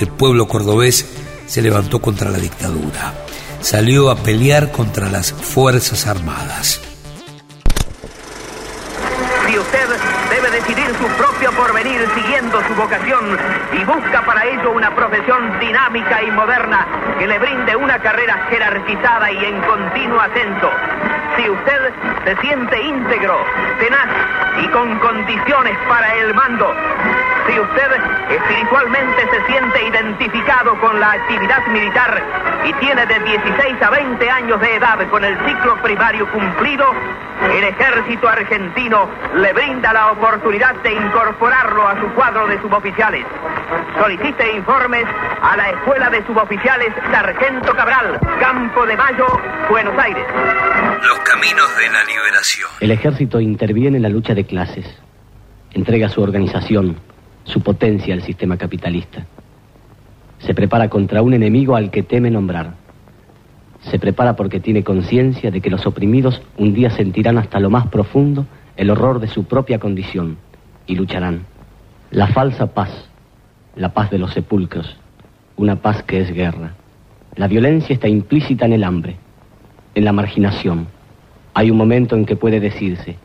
el pueblo cordobés se levantó contra la dictadura. Salió a pelear contra las Fuerzas Armadas. Siguiendo su vocación y busca para ello una profesión dinámica y moderna que le brinde una carrera jerarquizada y en continuo ascenso, si usted se siente íntegro, tenaz y con condiciones para el mando, si usted espiritualmente se siente identificado con la actividad militar y tiene de 16 a 20 años de edad con el ciclo primario cumplido, el ejército argentino le brinda la oportunidad de incorporarlo a su cuadro de suboficiales. Solicite informes a la Escuela de Suboficiales Sargento Cabral, Campo de Mayo, Buenos Aires. Los caminos de la liberación. El ejército interviene en la lucha de clases. Entrega su organización, su potencia al sistema capitalista. Se prepara contra un enemigo al que teme nombrar. Se prepara porque tiene conciencia de que los oprimidos un día sentirán hasta lo más profundo el horror de su propia condición y lucharán. La falsa paz, la paz de los sepulcros, una paz que es guerra. La violencia está implícita en el hambre, en la marginación. Hay un momento en que puede decirse,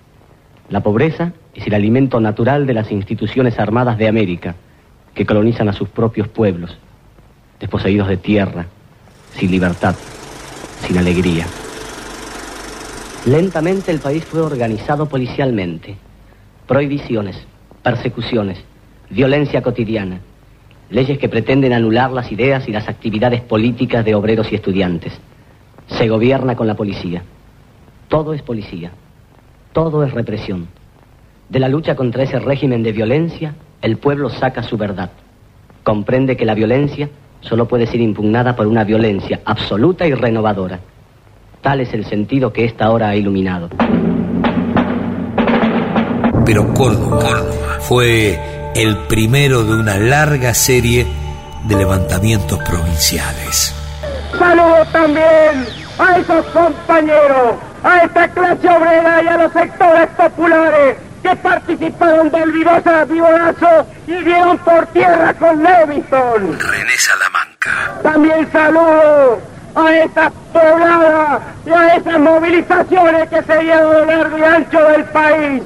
la pobreza es el alimento natural de las instituciones armadas de América, que colonizan a sus propios pueblos, desposeídos de tierra, sin libertad, sin alegría. Lentamente el país fue organizado policialmente. Prohibiciones, persecuciones, violencia cotidiana, leyes que pretenden anular las ideas y las actividades políticas de obreros y estudiantes. Se gobierna con la policía. Todo es policía. Todo es represión. De la lucha contra ese régimen de violencia, el pueblo saca su verdad. Comprende que la violencia solo puede ser impugnada por una violencia absoluta y renovadora. Tal es el sentido que esta hora ha iluminado. Pero Córdoba, fue el primero de una larga serie de levantamientos provinciales. Saludo también a esos compañeros, a esta clase obrera y a los sectores populares que participaron del vivorazo y dieron por tierra con Leviton. René Salamanca. También saludo a estas pobladas y a esas movilizaciones que se dieron a lo largo y ancho del país,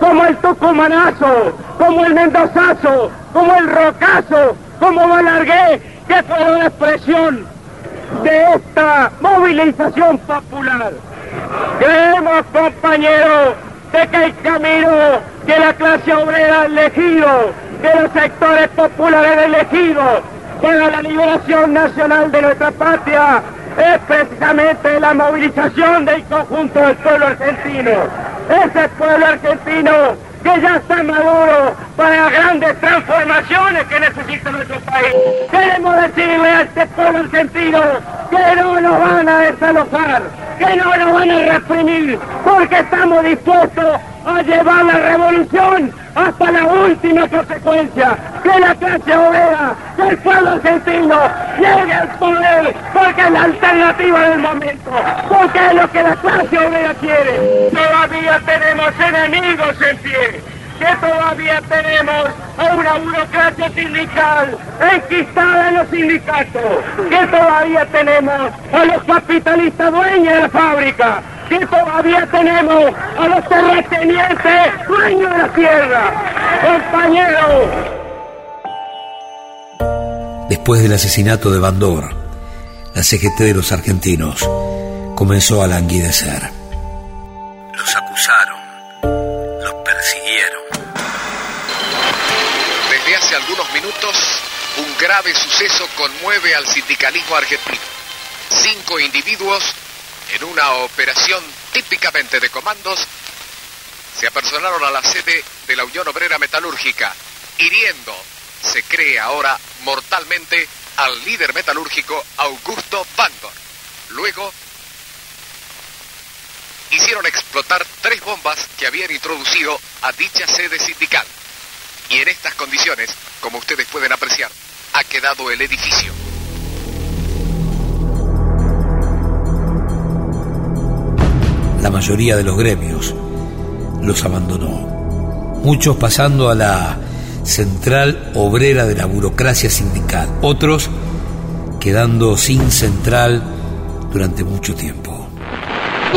como el Tucumanazo, como el Mendozazo, como el Rocazo, como Balargué, que fue una expresión de esta movilización popular. Creemos, compañeros, de que el camino que la clase obrera ha elegido, que los sectores populares han elegido para la liberación nacional de nuestra patria es precisamente la movilización del conjunto del pueblo argentino. Ese pueblo argentino que ya está maduro para las grandes transformaciones que necesita nuestro país. Queremos decirle a este pueblo argentino que no nos van a desalojar, que no nos van a reprimir, porque estamos dispuestos a llevar la revolución hasta la última consecuencia, que la clase obrera, que el pueblo argentino llegue al poder, porque es la alternativa del momento, porque es lo que la clase obrera quiere. Todavía tenemos enemigos en pie, que todavía tenemos a una burocracia sindical enquistada en los sindicatos, que todavía tenemos a los capitalistas dueños de la fábrica, que todavía tenemos a los terratenientes dueños de la tierra. Compañeros. Después del asesinato de Bandor, la CGT de los argentinos comenzó a languidecer. Los acusaron, los persiguieron. Desde hace algunos minutos, un grave suceso conmueve al sindicalismo argentino. Cinco individuos en una operación típicamente de comandos, se apersonaron a la sede de la Unión Obrera Metalúrgica, hiriendo, se cree ahora, mortalmente al líder metalúrgico Augusto Bandor. Luego, hicieron explotar tres bombas que habían introducido a dicha sede sindical. Y en estas condiciones, como ustedes pueden apreciar, ha quedado el edificio. La mayoría de los gremios los abandonó. Muchos pasando a la central obrera de la burocracia sindical, otros quedando sin central durante mucho tiempo.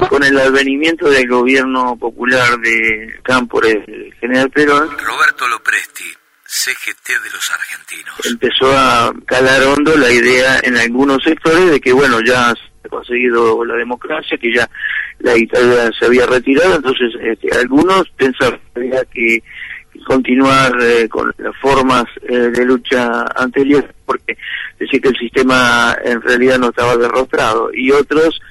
Con el advenimiento del gobierno popular de Cámpores, el general Perón, Roberto Lopresti, CGT de los argentinos. empezó a calar hondo la idea en algunos sectores de que, bueno, ya conseguido la democracia, que ya la dictadura se había retirado, entonces este, algunos pensaban que continuar eh, con las formas eh, de lucha anteriores porque decía que el sistema en realidad no estaba derrotado y otros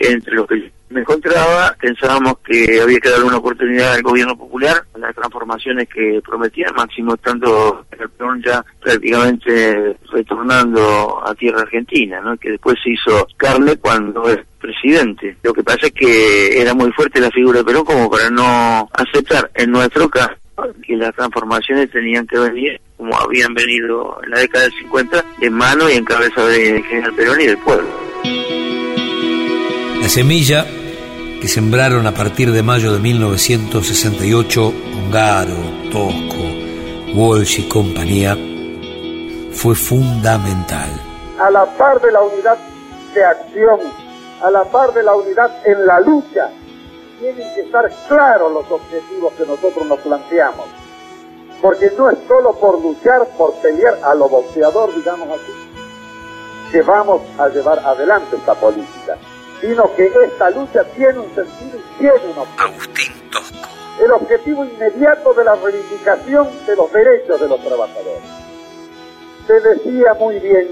entre los que me encontraba pensábamos que había que darle una oportunidad al gobierno popular las transformaciones que prometía máximo estando el Perón ya prácticamente retornando a tierra argentina ¿no? que después se hizo carne cuando es presidente lo que pasa es que era muy fuerte la figura de Perón como para no aceptar en nuestro caso que las transformaciones tenían que venir como habían venido en la década del 50 en mano y en cabeza de General Perón y del pueblo. La semilla que sembraron a partir de mayo de 1968 Ongaro, Tosco, Walsh y compañía fue fundamental. a la par de la unidad de acción, a la par de la unidad en la lucha, tienen que estar claros los objetivos que nosotros nos planteamos. Porque no es solo por luchar, por pelear a lo boxeador, digamos así, que vamos a llevar adelante esta política, sino que esta lucha tiene un sentido y tiene un objetivo. Agustín Tosco. El objetivo inmediato de la reivindicación de los derechos de los trabajadores. Se decía muy bien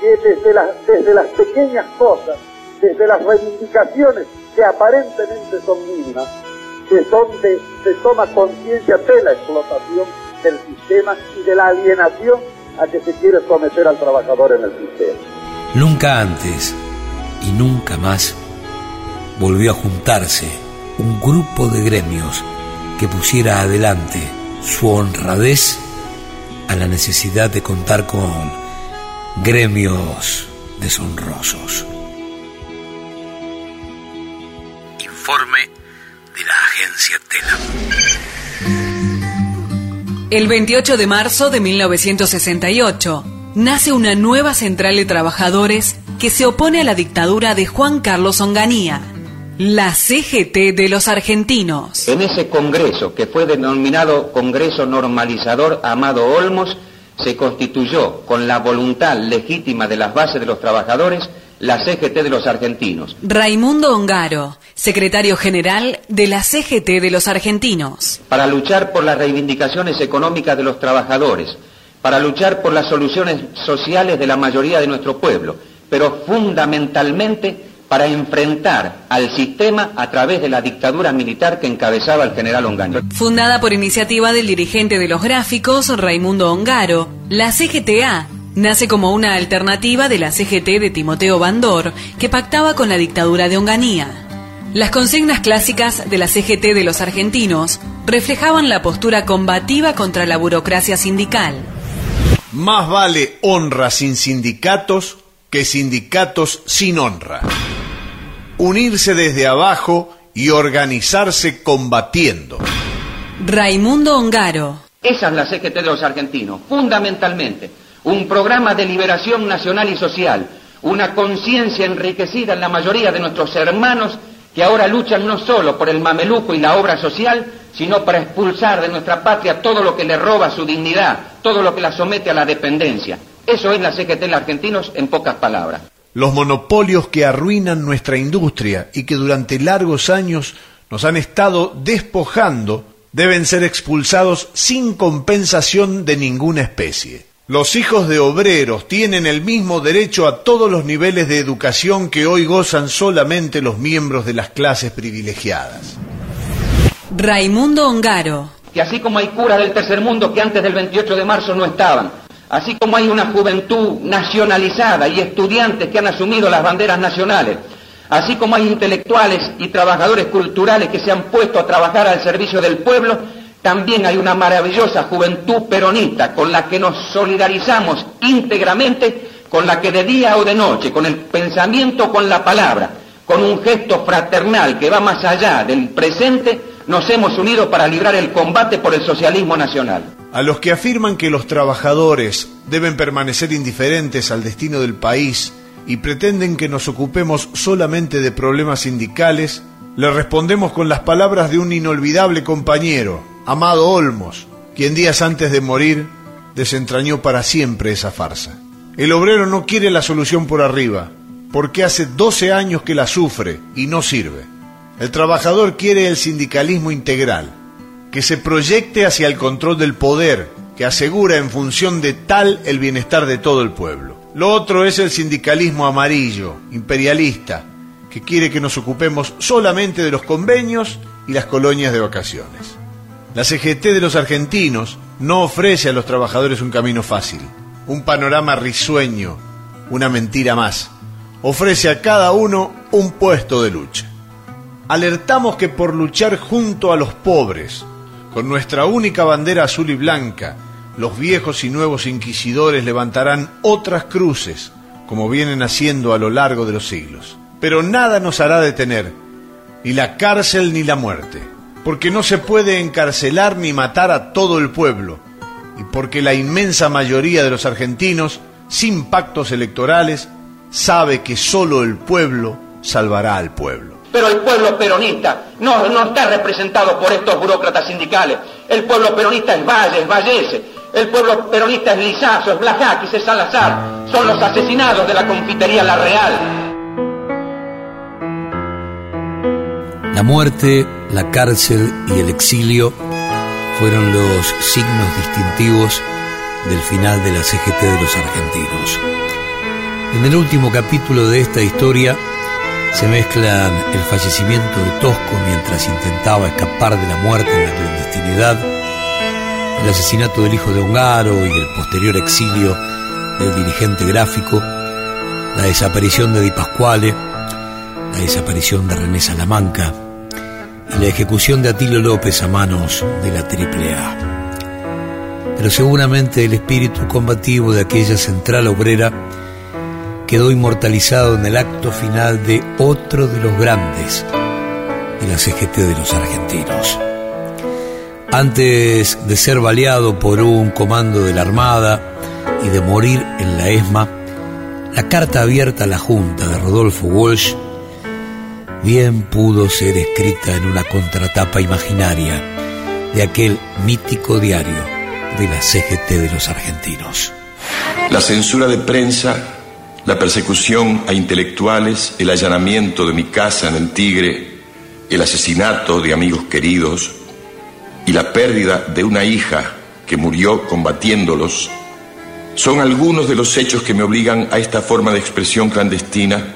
que desde las, desde las pequeñas cosas, desde las reivindicaciones que aparentemente son mínimas, que son de, se toma conciencia de la explotación del sistema y de la alienación a que se quiere someter al trabajador en el sistema. Nunca antes y nunca más volvió a juntarse un grupo de gremios que pusiera adelante su honradez a la necesidad de contar con gremios deshonrosos. Informe de la agencia Tela. El 28 de marzo de 1968 nace una nueva central de trabajadores que se opone a la dictadura de Juan Carlos Onganía, la CGT de los argentinos. En ese congreso, que fue denominado Congreso Normalizador Amado Olmos, se constituyó con la voluntad legítima de las bases de los trabajadores la CGT de los argentinos. Raimundo Ongaro, secretario general de la CGT de los argentinos. Para luchar por las reivindicaciones económicas de los trabajadores, para luchar por las soluciones sociales de la mayoría de nuestro pueblo, pero fundamentalmente para enfrentar al sistema a través de la dictadura militar que encabezaba el general Onganía. Fundada por iniciativa del dirigente de los gráficos, Raimundo Ongaro, la CGTA nace como una alternativa de la CGT de Timoteo Bandor, que pactaba con la dictadura de Onganía. Las consignas clásicas de la CGT de los argentinos reflejaban la postura combativa contra la burocracia sindical. Más vale honra sin sindicatos que sindicatos sin honra. Unirse desde abajo y organizarse combatiendo. Raimundo Ongaro. Esa es la CGT de los argentinos, fundamentalmente. Un programa de liberación nacional y social, una conciencia enriquecida en la mayoría de nuestros hermanos que ahora luchan no solo por el mameluco y la obra social, sino para expulsar de nuestra patria todo lo que le roba su dignidad, todo lo que la somete a la dependencia. Eso es la CGT en argentinos en pocas palabras. Los monopolios que arruinan nuestra industria y que durante largos años nos han estado despojando deben ser expulsados sin compensación de ninguna especie. Los hijos de obreros tienen el mismo derecho a todos los niveles de educación que hoy gozan solamente los miembros de las clases privilegiadas. Raimundo Ongaro. Que así como hay curas del tercer mundo que antes del 28 de marzo no estaban, así como hay una juventud nacionalizada y estudiantes que han asumido las banderas nacionales, así como hay intelectuales y trabajadores culturales que se han puesto a trabajar al servicio del pueblo, también hay una maravillosa juventud peronista con la que nos solidarizamos íntegramente, con la que de día o de noche, con el pensamiento, con la palabra, con un gesto fraternal que va más allá del presente, nos hemos unido para librar el combate por el socialismo nacional. A los que afirman que los trabajadores deben permanecer indiferentes al destino del país y pretenden que nos ocupemos solamente de problemas sindicales, le respondemos con las palabras de un inolvidable compañero, Amado Olmos, quien días antes de morir desentrañó para siempre esa farsa. El obrero no quiere la solución por arriba, porque hace 12 años que la sufre y no sirve. El trabajador quiere el sindicalismo integral, que se proyecte hacia el control del poder, que asegura en función de tal el bienestar de todo el pueblo. Lo otro es el sindicalismo amarillo, imperialista, que quiere que nos ocupemos solamente de los convenios y las colonias de vacaciones. La CGT de los argentinos no ofrece a los trabajadores un camino fácil, un panorama risueño, una mentira más. Ofrece a cada uno un puesto de lucha. Alertamos que por luchar junto a los pobres, con nuestra única bandera azul y blanca, los viejos y nuevos inquisidores levantarán otras cruces, como vienen haciendo a lo largo de los siglos. Pero nada nos hará detener, ni la cárcel ni la muerte porque no se puede encarcelar ni matar a todo el pueblo, y porque la inmensa mayoría de los argentinos, sin pactos electorales, sabe que solo el pueblo salvará al pueblo. Pero el pueblo peronista no, no está representado por estos burócratas sindicales. El pueblo peronista es Valle, es Vallese. El pueblo peronista es Lizazo, es Blajáquis, es Salazar. Son los asesinados de la confitería La Real. La muerte, la cárcel y el exilio fueron los signos distintivos del final de la CGT de los argentinos. En el último capítulo de esta historia se mezclan el fallecimiento de Tosco mientras intentaba escapar de la muerte en la clandestinidad, el asesinato del hijo de Ongaro y el posterior exilio del dirigente gráfico, la desaparición de Di Pasquale, la desaparición de René Salamanca, y la ejecución de Atilio López a manos de la AAA. Pero seguramente el espíritu combativo de aquella central obrera quedó inmortalizado en el acto final de otro de los grandes de la CGT de los argentinos. Antes de ser baleado por un comando de la Armada y de morir en la ESMA, la carta abierta a la Junta de Rodolfo Walsh bien pudo ser escrita en una contratapa imaginaria de aquel mítico diario de la CGT de los argentinos. La censura de prensa, la persecución a intelectuales, el allanamiento de mi casa en el Tigre, el asesinato de amigos queridos y la pérdida de una hija que murió combatiéndolos son algunos de los hechos que me obligan a esta forma de expresión clandestina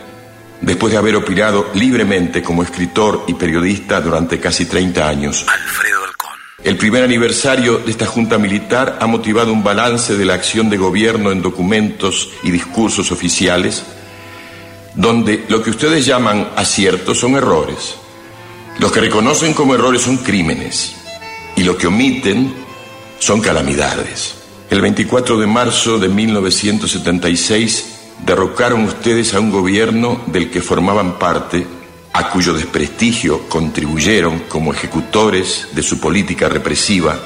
después de haber opinado libremente como escritor y periodista durante casi 30 años. Alfredo El primer aniversario de esta Junta Militar ha motivado un balance de la acción de gobierno en documentos y discursos oficiales, donde lo que ustedes llaman aciertos son errores. Los que reconocen como errores son crímenes y lo que omiten son calamidades. El 24 de marzo de 1976 derrocaron ustedes a un gobierno del que formaban parte, a cuyo desprestigio contribuyeron como ejecutores de su política represiva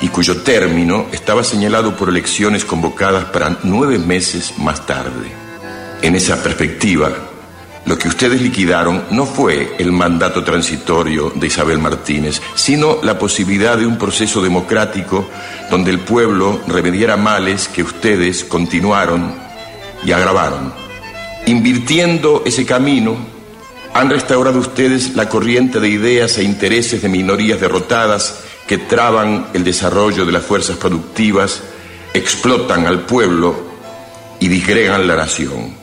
y cuyo término estaba señalado por elecciones convocadas para nueve meses más tarde. En esa perspectiva, lo que ustedes liquidaron no fue el mandato transitorio de Isabel Martínez, sino la posibilidad de un proceso democrático donde el pueblo remediara males que ustedes continuaron y agravaron. Invirtiendo ese camino, han restaurado ustedes la corriente de ideas e intereses de minorías derrotadas que traban el desarrollo de las fuerzas productivas, explotan al pueblo y disgregan la nación.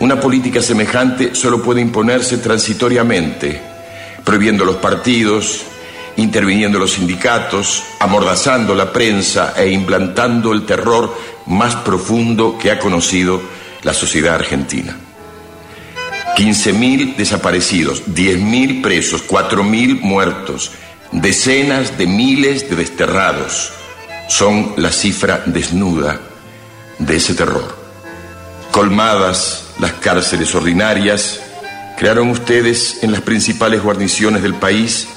Una política semejante solo puede imponerse transitoriamente, prohibiendo los partidos, interviniendo los sindicatos, amordazando la prensa e implantando el terror más profundo que ha conocido la sociedad argentina. 15.000 desaparecidos, 10.000 presos, 4.000 muertos, decenas de miles de desterrados son la cifra desnuda de ese terror. Colmadas las cárceles ordinarias, crearon ustedes en las principales guarniciones del país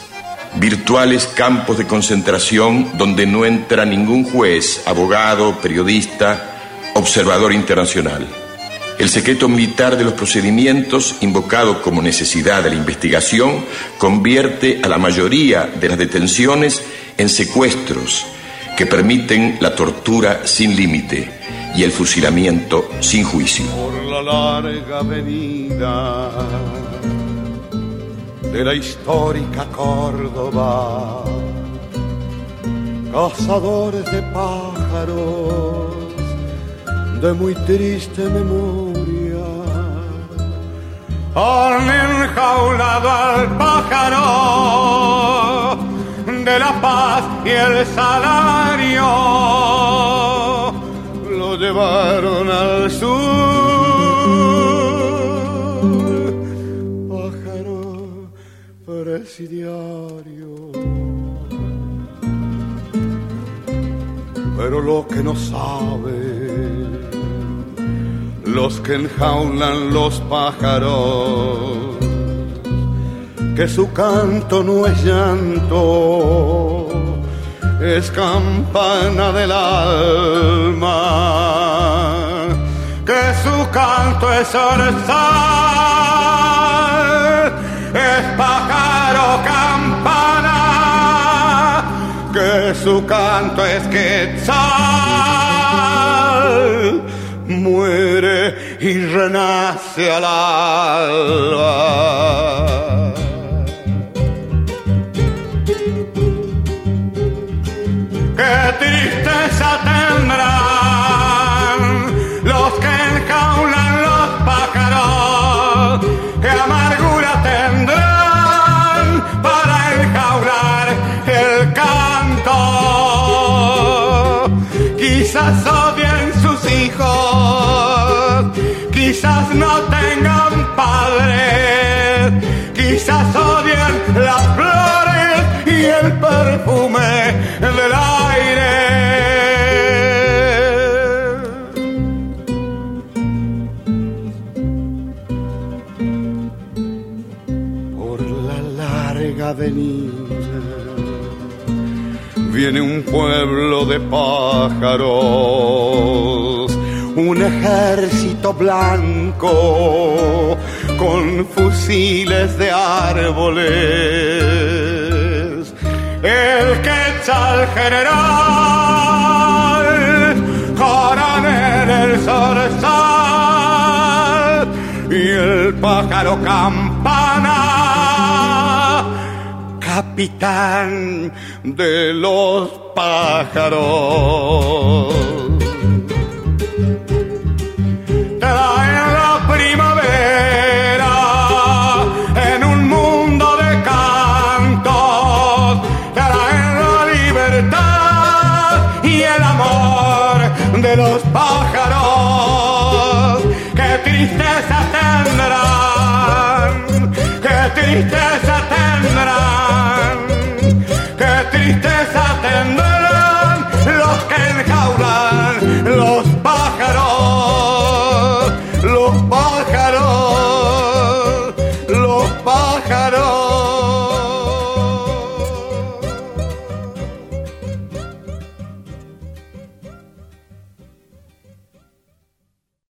virtuales campos de concentración donde no entra ningún juez, abogado, periodista, observador internacional. El secreto militar de los procedimientos, invocado como necesidad de la investigación, convierte a la mayoría de las detenciones en secuestros que permiten la tortura sin límite y el fusilamiento sin juicio. Por la larga avenida de la histórica Córdoba, cazadores de pájaros de muy triste memoria, han enjaulado al pájaro de la paz y el salario, lo llevaron al sur. Pájaro presidiario. Pero lo que no sabe los que enjaulan los pájaros, que su canto no es llanto, es campana del alma, que su canto es orzal, es pájaro campana, que su canto es quetzal muere y renace al alba. Qué tristeza tendrán los que enjaulan los pájaros, qué amargura tendrán para enjaular el canto. Quizás odien quizás no tengan padres, quizás odien las flores y el perfume del aire. Por la larga avenida viene un pueblo de pájaros, un ejército blanco con fusiles de árboles. El quetzal general, coronel el zorzal y el pájaro campana capitán de los pájaros. Qué